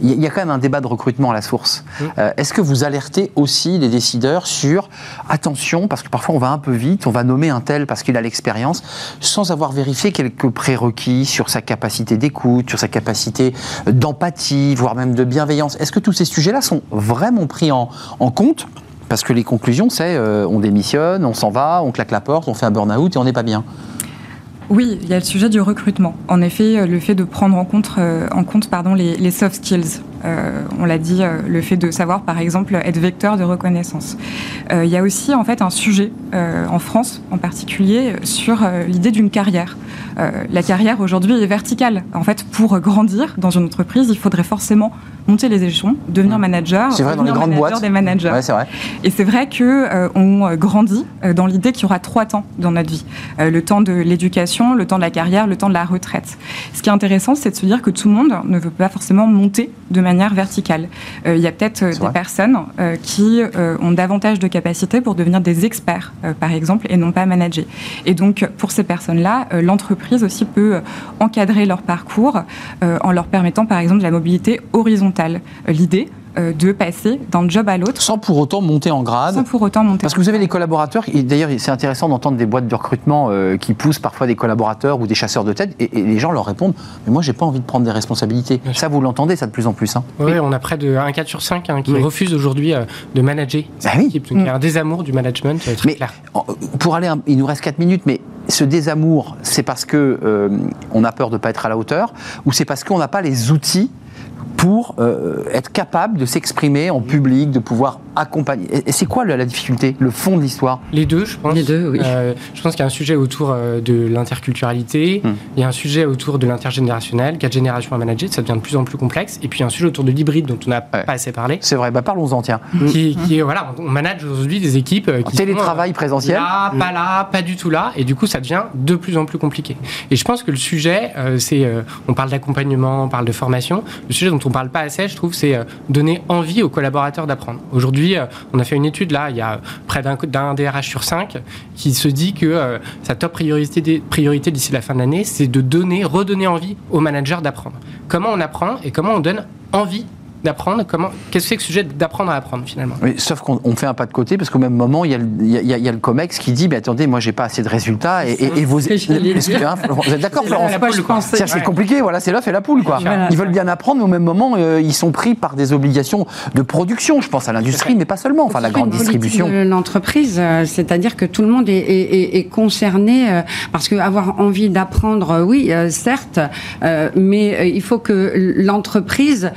Il y, a- quand même un débat de recrutement à la source. Euh, Est-ce que vous alertez aussi les décideurs sur attention, parce que parfois on va un peu vite, on va nommer un tel parce qu'il a l'expérience, sans avoir vérifié quelques prérequis sur sa capacité d'écoute, sur sa capacité d'empathie, voire même de bienveillance? Est-ce que tous ces sujets-là sont vraiment pris en, en compte? Parce que les conclusions, c'est euh, on démissionne, on s'en va, on claque la porte, on fait un burn-out et on n'est pas bien.
Oui, il y a le sujet du recrutement. En effet, euh, le fait de prendre en compte, euh, les soft skills. Euh, on l'a dit, euh, le fait de savoir, par exemple, être vecteur de reconnaissance. Euh, il y a aussi, en fait, un sujet, en France en particulier, sur l'idée d'une carrière. La carrière, aujourd'hui, est verticale. En fait, pour grandir dans une entreprise, il faudrait forcément monter les échelons, devenir manager,
C'est vrai, dans les
devenir
grandes
manager
boîtes.
des managers.
Ouais, c'est vrai.
Et c'est vrai que euh, on grandit dans l'idée qu'il y aura trois temps dans notre vie Euh, le temps de l'éducation, le temps de la carrière, le temps de la retraite. Ce qui est intéressant, c'est de se dire que tout le monde ne veut pas forcément monter de manière verticale. Euh, il y a peut-être euh, des
vrai.
personnes euh, qui ont davantage de capacités pour devenir des experts, par exemple, et non pas manager. Et donc, pour ces personnes-là, l'entreprise aussi peut encadrer leur parcours en leur permettant, par exemple, de la mobilité horizontale. L'idée de passer d'un job à l'autre
Sans pour autant monter en grade.
sans pour autant monter.
Parce que vous avez les collaborateurs, et d'ailleurs c'est intéressant d'entendre des boîtes de recrutement euh, qui poussent parfois des collaborateurs ou des chasseurs de tête, et, et les gens leur répondent Mais moi j'ai pas envie de prendre des responsabilités.
Bien sûr.
Ça vous l'entendez ça de plus en plus. Hein.
Oui, on a près de 1 4 sur 5 qui
Oui.
refuse aujourd'hui euh, de manager
Bah
cette
oui.
équipe. Donc il y a un désamour du management euh, très
Mais
clair.
pour aller, un- il nous reste 4 minutes, mais ce désamour, c'est parce que euh, on a peur de pas être à la hauteur, ou c'est parce qu'on n'a pas les outils pour euh, être capable de s'exprimer en public, de pouvoir accompagner. Et, c'est quoi la, la difficulté, le fond de l'histoire?
Les deux, je pense.
Les deux, oui.
Euh, je pense qu'il y a un sujet autour euh, de l'interculturalité,
Hmm.
il y a un sujet autour de l'intergénérationnel, quatre générations à manager, ça devient de plus en plus complexe, et puis il y a un sujet autour de l'hybride dont on n'a
Ouais.
pas assez parlé,
C'est vrai, bah parlons-en, tiens.
qui, voilà, on manage aujourd'hui des équipes qui
Télétravail
sont, euh,
présentiel
Là, pas là, pas du tout là, et du coup ça devient de plus en plus compliqué. Et je pense que le sujet, euh, c'est, euh, on parle d'accompagnement, on parle de formation, le sujet dont on parle pas assez, je trouve, c'est euh, donner envie aux collaborateurs d'apprendre. Aujourd'hui, euh, on a fait une étude là, il y a près d'un DRH sur cinq qui se dit que euh, sa top priorité, priorité d'ici la fin de l'année, c'est de donner, redonner envie aux managers d'apprendre. Comment on apprend et comment on donne envie d'apprendre comment Qu'est-ce que c'est que ce sujet d'apprendre à apprendre finalement?
Oui, sauf qu'on on fait un pas de côté parce qu'au même moment, il y, a le, il y a- il y a- il y a le COMEX qui dit Mais attendez, moi, j'ai pas assez de résultats. Et, et, et vos. hein, vous êtes d'accord,
C'est
Florence compliqué, voilà, c'est l'œuf et la poule, quoi.
Voilà.
Ils veulent bien apprendre, mais au même moment, euh, ils sont pris par des obligations de production. Je pense à l'industrie, mais pas seulement. Enfin, la grande distribution.
l'entreprise, euh, c'est-à-dire que tout le monde est, est- est- est concerné euh, parce que avoir envie d'apprendre, euh, oui, euh, certes, euh, mais il faut que l'entreprise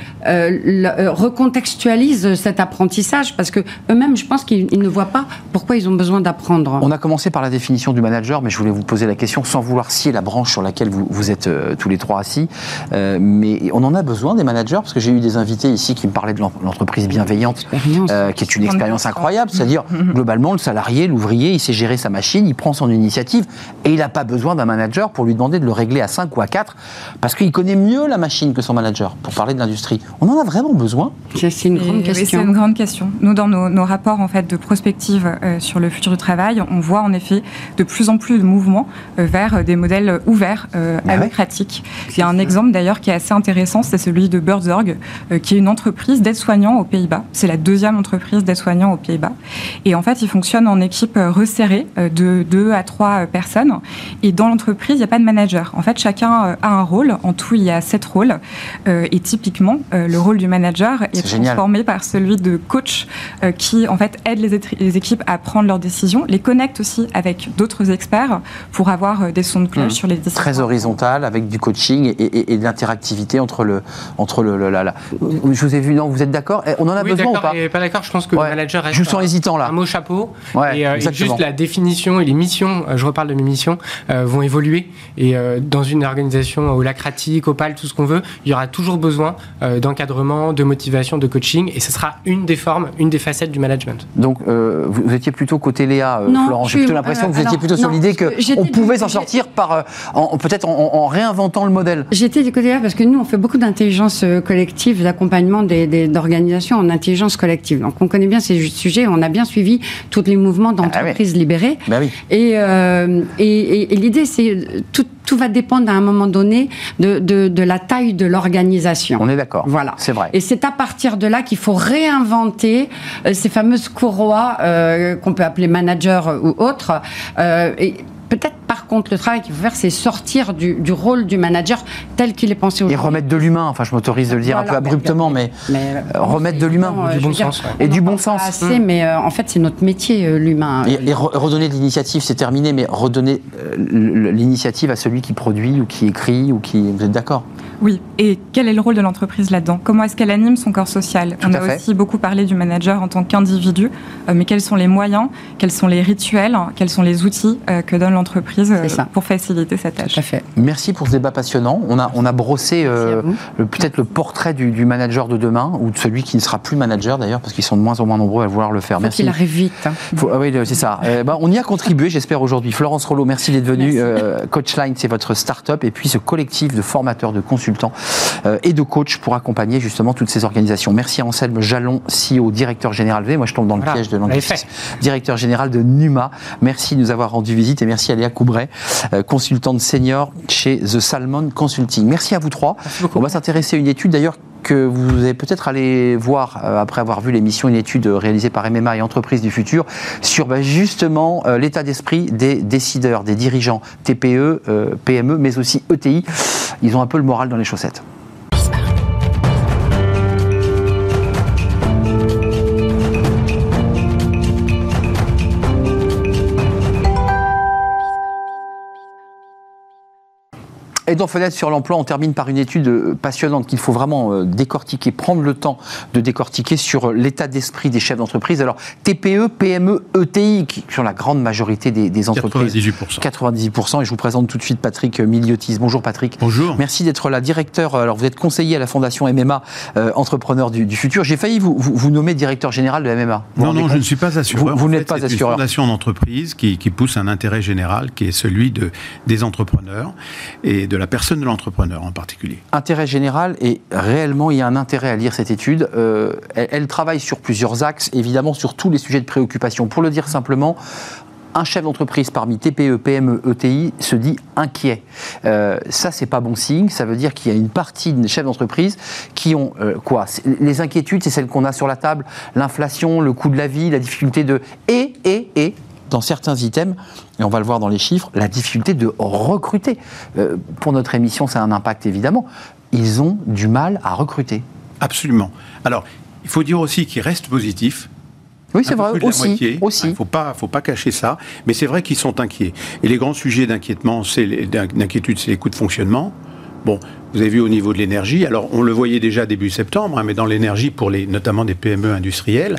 euh, le- euh, recontextualise cet apprentissage parce que eux-mêmes, je pense qu'ils ils ne voient pas pourquoi ils ont besoin d'apprendre.
On a commencé par la définition du manager, mais je voulais vous poser la question sans vouloir scier la branche sur laquelle vous, vous êtes euh, tous les trois assis. Euh, mais on en a besoin des managers parce que j'ai eu des invités ici qui me parlaient de l'en- l'entreprise bienveillante, euh, qui est une expérience incroyable. C'est-à-dire, globalement, le salarié, l'ouvrier, il sait gérer sa machine, il prend son initiative et il n'a pas besoin d'un manager pour lui demander de le régler à 5 ou à 4 parce qu'il connaît mieux la machine que son manager, pour parler de l'industrie. On en a vraiment besoin
C'est une
Et
grande
oui, C'est
question.
une grande question. Nous, dans nos, nos rapports en fait de prospective euh, sur le futur du travail, on voit en effet de plus en plus de mouvements euh, vers euh, des modèles ouverts, euh,
Ah ouais
démocratiques. Il y a un exemple d'ailleurs qui est assez intéressant, c'est celui de Birdsorg, euh, qui est une entreprise d'aide-soignants aux Pays-Bas. C'est la deuxième entreprise d'aide-soignants aux Pays-Bas. Et en fait, ils fonctionnent en équipe resserrée euh, de deux à trois euh, personnes. Et dans l'entreprise, il n'y a pas de manager. En fait, chacun euh, a un rôle. En tout, il y a sept rôles. Euh, et typiquement, euh, le rôle du manager est,
C'est génial.
transformé par celui de coach euh, qui, en fait, aide les, équipes à prendre leurs décisions, les connecte aussi avec d'autres experts pour avoir euh, des sons de cloche
Mhm.
sur les décisions.
très horizontal avec du coaching et, et- et de l'interactivité entre le entre le, le- la, la- je vous ai vu non vous êtes d'accord? Eh, on en a
oui,
besoin ou pas?
et pas d'accord. Je pense que
Ouais.
le manager reste
je vous sens
un-
hésitant là
un mot chapeau.
Ouais,
et, euh, et juste la définition et les missions, euh, je reparle de mes missions, euh, vont évoluer. Et euh, dans une organisation holacratique, opale, tout ce qu'on veut, il y aura toujours besoin euh, d'encadrement d'accompagnement, de motivation, de coaching, et ce sera une des formes, une des facettes du management.
Donc, euh, vous, vous étiez plutôt côté Léa, euh,
Non,
Florent. J'ai plutôt l'impression que vous étiez plutôt sur l'idée qu'on pouvait s'en sortir par, euh, en- peut-être en, en réinventant le modèle.
J'étais du côté là parce que nous, on fait beaucoup d'intelligence euh, collective, d'accompagnement d'organisations en intelligence collective. Donc, on connaît bien ces sujets, on a bien suivi tous les mouvements d'entreprises libérées.
Ben oui.
Et, euh, et, et- et l'idée, c'est euh, tout, va dépendre à un moment donné de, de, de la taille de l'organisation.
On est d'accord.
Voilà.
C'est vrai.
Et c'est à partir de là qu'il faut réinventer euh, ces fameuses courroies euh, qu'on peut appeler manager ou autres. Euh, et peut-être par contre, le travail qu'il faut faire, c'est sortir du, du rôle du manager tel qu'il est pensé
Et
aujourd'hui.
remettre de l'humain, enfin je m'autorise de le dire un peu abruptement, mais,
mais,
euh, remettre de l'humain,
euh,
du bon
dire,
sens,
Et du bon sens.
Assez, mais euh, en fait, c'est notre métier, euh, l'humain.
et, et re- redonner de l'initiative, c'est terminé, mais redonner euh, l'initiative à celui qui produit ou qui écrit ou qui. Vous êtes d'accord?
Oui, et quel est le rôle de l'entreprise là-dedans? Comment est-ce qu'elle anime son corps social?
Tout
On a
fait.
aussi beaucoup parlé du manager en tant qu'individu, euh, mais quels sont les moyens, quels sont les rituels, quels sont les outils euh, que donne l'entreprise euh, pour faciliter sa tâche
Tout à fait.
Merci pour ce débat passionnant. On a, on a brossé euh, peut-être le portrait du, du manager de demain, ou de celui qui ne sera plus manager d'ailleurs, parce qu'ils sont de moins en moins nombreux à vouloir le faire.
Faut
Merci.
qu'il arrive vite. hein.
Faut- ah oui, c'est ça. Euh, bah, on y a contribué, j'espère, aujourd'hui. Florence Rollo, merci d'être venue.
Merci.
Euh, Coachline, c'est votre start-up. Et puis ce collectif de formateurs, de consultants euh, et de coachs pour accompagner justement toutes ces organisations. Merci à Anselme Jalon, CEO, directeur général V. Moi, je tombe dans le
Voilà,
piège de l'anglicisme. Directeur général de Numa. Merci de nous avoir rendu visite. Et merci à Léa Coubray, euh, consultante senior chez The Salmon Consulting. Merci à vous trois. On va s'intéresser à une étude d'ailleurs que vous allez peut-être aller voir euh, après avoir vu l'émission, une étude réalisée par MMA et Entreprises du Futur sur bah, justement euh, l'état d'esprit des décideurs, des dirigeants TPE, euh, PME, mais aussi ETI. Ils ont un peu le moral dans les chaussettes. Et dans Fenêtre sur l'emploi, on termine par une étude euh, passionnante qu'il faut vraiment euh, décortiquer, prendre le temps de décortiquer sur euh, l'état d'esprit des chefs d'entreprise. Alors, TPE, PME, ETI, qui sont la grande majorité des, des entreprises.
98%.
98%. Et je vous présente tout de suite Patrick Miliotis. Bonjour Patrick.
Bonjour.
Merci d'être là, directeur. Alors, vous êtes conseiller à la Fondation MMA, euh, entrepreneur du, du futur. J'ai failli vous, vous, vous nommer directeur général de MMA. Vous
Non, non, je ne suis pas assureur.
Vous- n'êtes pas
c'est
assureur.
une fondation d'entreprise qui, qui pousse un intérêt général qui est celui de, des entrepreneurs et de la personne de l'entrepreneur en particulier.
intérêt général et réellement il y a un intérêt à lire cette étude. Euh, elle, travaille sur plusieurs axes, évidemment sur tous les sujets de préoccupation. Pour le dire simplement, un chef d'entreprise parmi TPE, PME, ETI se dit inquiet. Euh, ça, c'est pas bon signe. Ça veut dire qu'il y a une partie des chefs d'entreprise qui ont euh, quoi Les inquiétudes, c'est celles qu'on a sur la table l'inflation, le coût de la vie, la difficulté de et et et dans certains items, et on va le voir dans les chiffres, la difficulté de recruter. Euh, pour notre émission, ça a un impact évidemment. Ils ont du mal à recruter.
Absolument. Alors, il faut dire aussi qu'ils restent positifs.
Oui, c'est vrai, aussi.
Il ne faut pas, faut pas cacher ça. Mais c'est vrai qu'ils sont inquiets. Et les grands sujets d'inquiétude, c'est les coûts de fonctionnement. Bon, vous avez vu au niveau de l'énergie. Alors, on le voyait déjà début septembre, hein, mais dans l'énergie, pour notamment des PME industrielles,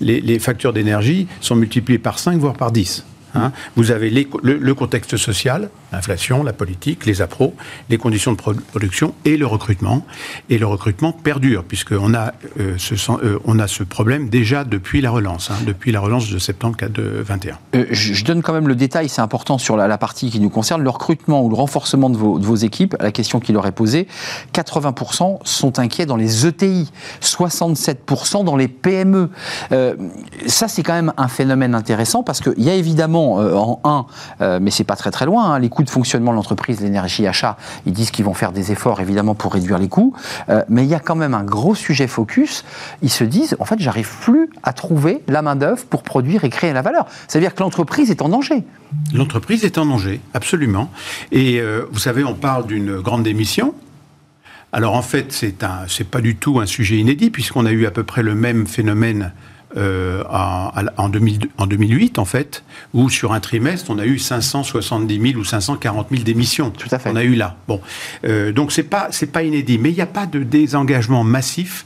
les, les factures d'énergie sont multipliées par 5, voire par 10. Hein. Vous avez le, contexte social, l'inflation, la politique, les appros, les conditions de pro- production et le recrutement. Et le recrutement perdure, puisqu'on a, euh, ce, euh, on a ce problème déjà depuis la relance, hein, depuis la relance de septembre 2021.
Euh, je, donne quand même le détail, c'est important sur la, partie qui nous concerne, le recrutement ou le renforcement de vos, de vos équipes. La question qui leur est posée, 80% sont inquiets dans les ETI, 67% dans les PME. Ça, c'est quand même un phénomène intéressant parce qu'il y a évidemment euh, en un, euh, mais c'est pas très très loin, hein, les coûts de fonctionnement de l'entreprise, l'énergie achat. Ils disent qu'ils vont faire des efforts évidemment pour réduire les coûts, Euh, mais il y a quand même un gros sujet focus. Ils se disent, en fait, j'arrive plus à trouver la main d'œuvre pour produire et créer la valeur. C'est-à-dire que l'entreprise est en danger.
L'entreprise est en danger, absolument. Et euh, vous savez, on parle d'une grande démission. Alors en fait, c'est un, c'est pas du tout un sujet inédit puisqu'on a eu à peu près le même phénomène euh, en, en, 2000 en 2008 en fait, où sur un trimestre on a eu 570 000 ou 540 000 démissions.
Tout à fait.
On a eu là. Bon, Euh, donc c'est pas c'est pas inédit, mais il n'y a pas de désengagement massif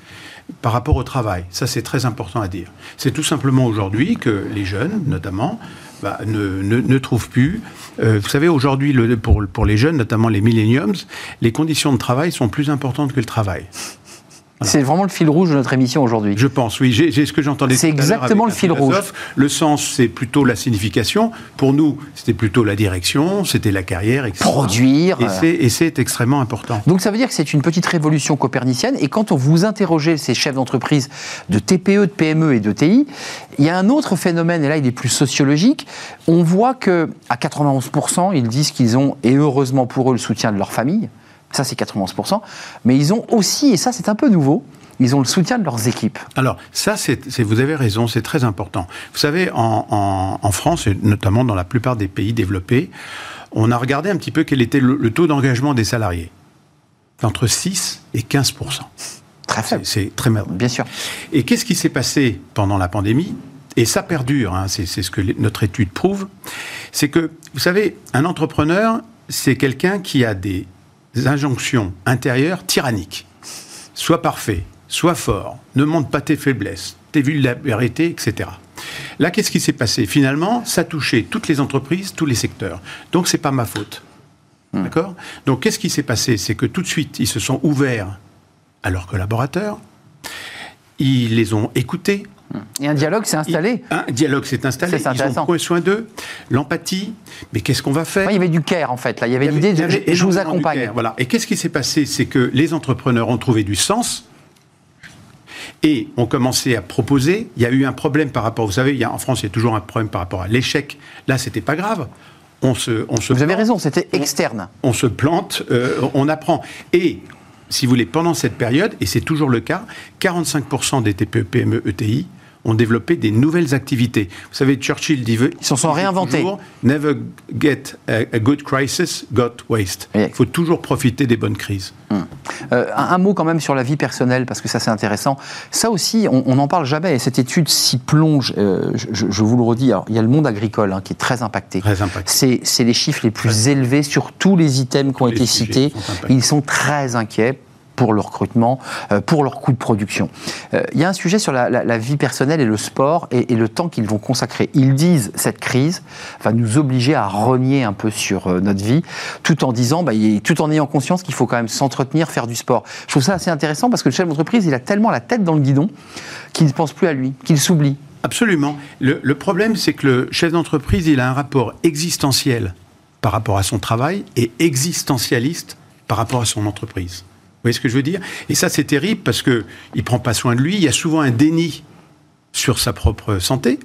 par rapport au travail. Ça, c'est très important à dire. C'est tout simplement aujourd'hui que les jeunes, notamment, bah, ne, ne, ne trouvent plus. Euh, vous savez, aujourd'hui, le- pour, pour les jeunes, notamment les millenniums, les conditions de travail sont plus importantes que le travail.
C'est vraiment le fil rouge de notre émission aujourd'hui.
Je pense, oui. J'ai ce que j'entendais.
C'est exactement le fil rouge.
Le sens, c'est plutôt la signification. Pour nous, c'était plutôt la direction, c'était la carrière, etc.
Produire.
Et c'est extrêmement important.
Donc ça veut dire que c'est une petite révolution copernicienne. Et quand on vous interrogez ces chefs d'entreprise de TPE, de PME et de TI, il y a un autre phénomène, et là il est plus sociologique. On voit que à 91%, ils disent qu'ils ont, et heureusement pour eux, le soutien de leur famille. Ça, c'est 91%. Mais ils ont aussi, et ça, c'est un peu nouveau, ils ont le soutien de leurs équipes.
Alors, ça, c'est, vous avez raison, c'est très important. Vous savez, en, France, et notamment dans la plupart des pays développés, on a regardé un petit peu quel était le, taux d'engagement des salariés. Entre 6 et 15
Très faible.
C'est, très mal.
Bien sûr.
Et qu'est-ce qui s'est passé pendant la pandémie? Et ça perdure, hein, c'est, ce que notre étude prouve, c'est que, vous savez, un entrepreneur, c'est quelqu'un qui a des injonctions intérieures tyranniques. Sois parfait, sois fort, ne montre pas tes faiblesses, tes vulnérabilités, etc. Là, qu'est-ce qui s'est passé? Finalement, ça touchait toutes les entreprises, tous les secteurs. Donc, c'est pas ma faute. Hmm. D'accord? Donc, qu'est-ce qui s'est passé? C'est que tout de suite, ils se sont ouverts à leurs collaborateurs, ils les ont écoutés,
et un dialogue s'est installé.
Un dialogue s'est installé. Ils ont pris soin d'eux. L'empathie. Mais qu'est-ce qu'on va faire
Il y avait du care en fait. Là, il y avait l'idée de je vous accompagne.
Voilà. Et qu'est-ce qui s'est passé? C'est que les entrepreneurs ont trouvé du sens et ont commencé à proposer. Il y a eu un problème par rapport, vous savez, il y a, en France, il y a toujours un problème par rapport à l'échec. Là, c'était pas grave. On se, on se
vous avez raison, c'était externe.
On, se plante, euh, on apprend. Et si vous voulez, pendant cette période, et c'est toujours le cas, 45% des TPE, PME, ETI ont développé des nouvelles activités. Vous savez, Churchill dit...
Ils s'en sont réinventés.
Never get a, good crisis, got waste. Il faut toujours profiter des bonnes crises.
Hum. Euh, un, mot quand même sur la vie personnelle, parce que ça c'est intéressant. Ça aussi, on n'en parle jamais, et cette étude s'y plonge, euh, je, vous le redis, il y a le monde agricole hein, qui est très impacté.
Très impacté.
C'est les chiffres les plus élevés sur tous les items qui ont été cités. Ils sont très inquiets pour le recrutement, euh, pour leur coût de production. Euh, il y a un sujet sur la, vie personnelle et le sport et, le temps qu'ils vont consacrer. Ils disent cette crise va nous obliger à renier un peu sur euh, notre vie, tout en disant, bah, tout en ayant conscience qu'il faut quand même s'entretenir, faire du sport. Je trouve ça assez intéressant parce que le chef d'entreprise, il a tellement la tête dans le guidon qu'il ne pense plus à lui, qu'il s'oublie.
Absolument. Le, le problème, c'est que le chef d'entreprise, il a un rapport existentiel par rapport à son travail et existentialiste par rapport à son entreprise. Vous voyez ce que je veux dire? Et ça, c'est terrible parce qu'il ne prend pas soin de lui. Il y a souvent un déni sur sa propre santé.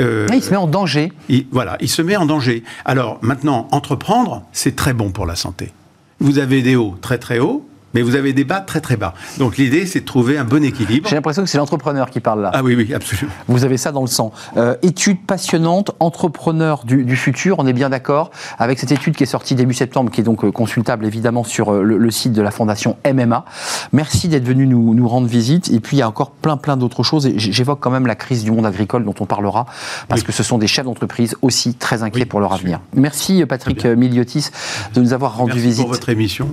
Euh, il se met en danger.
voilà, il se met en danger. Alors maintenant, entreprendre, c'est très bon pour la santé. Vous avez des hauts très très hauts, mais vous avez des bas très très bas. Donc l'idée, c'est de trouver un bon équilibre.
J'ai l'impression que c'est l'entrepreneur qui parle là.
Ah oui, oui, absolument.
Vous avez ça dans le sang. Euh, étude passionnante, entrepreneur du, futur, on est bien d'accord, avec cette étude qui est sortie début septembre, qui est donc euh, consultable évidemment sur euh, le, site de la fondation MMA. Merci d'être venu nous, nous, rendre visite. Et puis il y a encore plein plein d'autres choses. Et j'évoque quand même la crise du monde agricole dont on parlera, parce que ce sont des chefs d'entreprise aussi très inquiets pour leur avenir. Merci Patrick Miliotis de nous avoir rendu
Merci
visite.
pour votre émission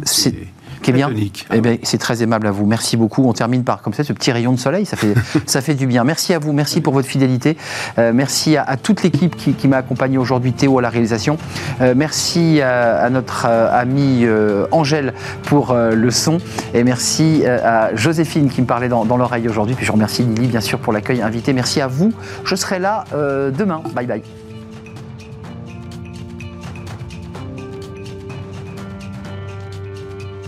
qui est bien. Eh bien, c'est très aimable à vous. Merci beaucoup. On termine par comme ça ce petit rayon de soleil. Ça fait, <laughs> ça fait du bien. Merci à vous. Merci pour votre fidélité. Euh, merci à, toute l'équipe qui, m'a accompagné aujourd'hui. Théo à la réalisation. Euh, merci à, notre euh, amie Angèle pour le son. Et merci à Joséphine qui me parlait dans, dans l'oreille aujourd'hui. Puis je remercie Lily, bien sûr, pour l'accueil invité. Merci à vous. Je serai là demain. Bye bye.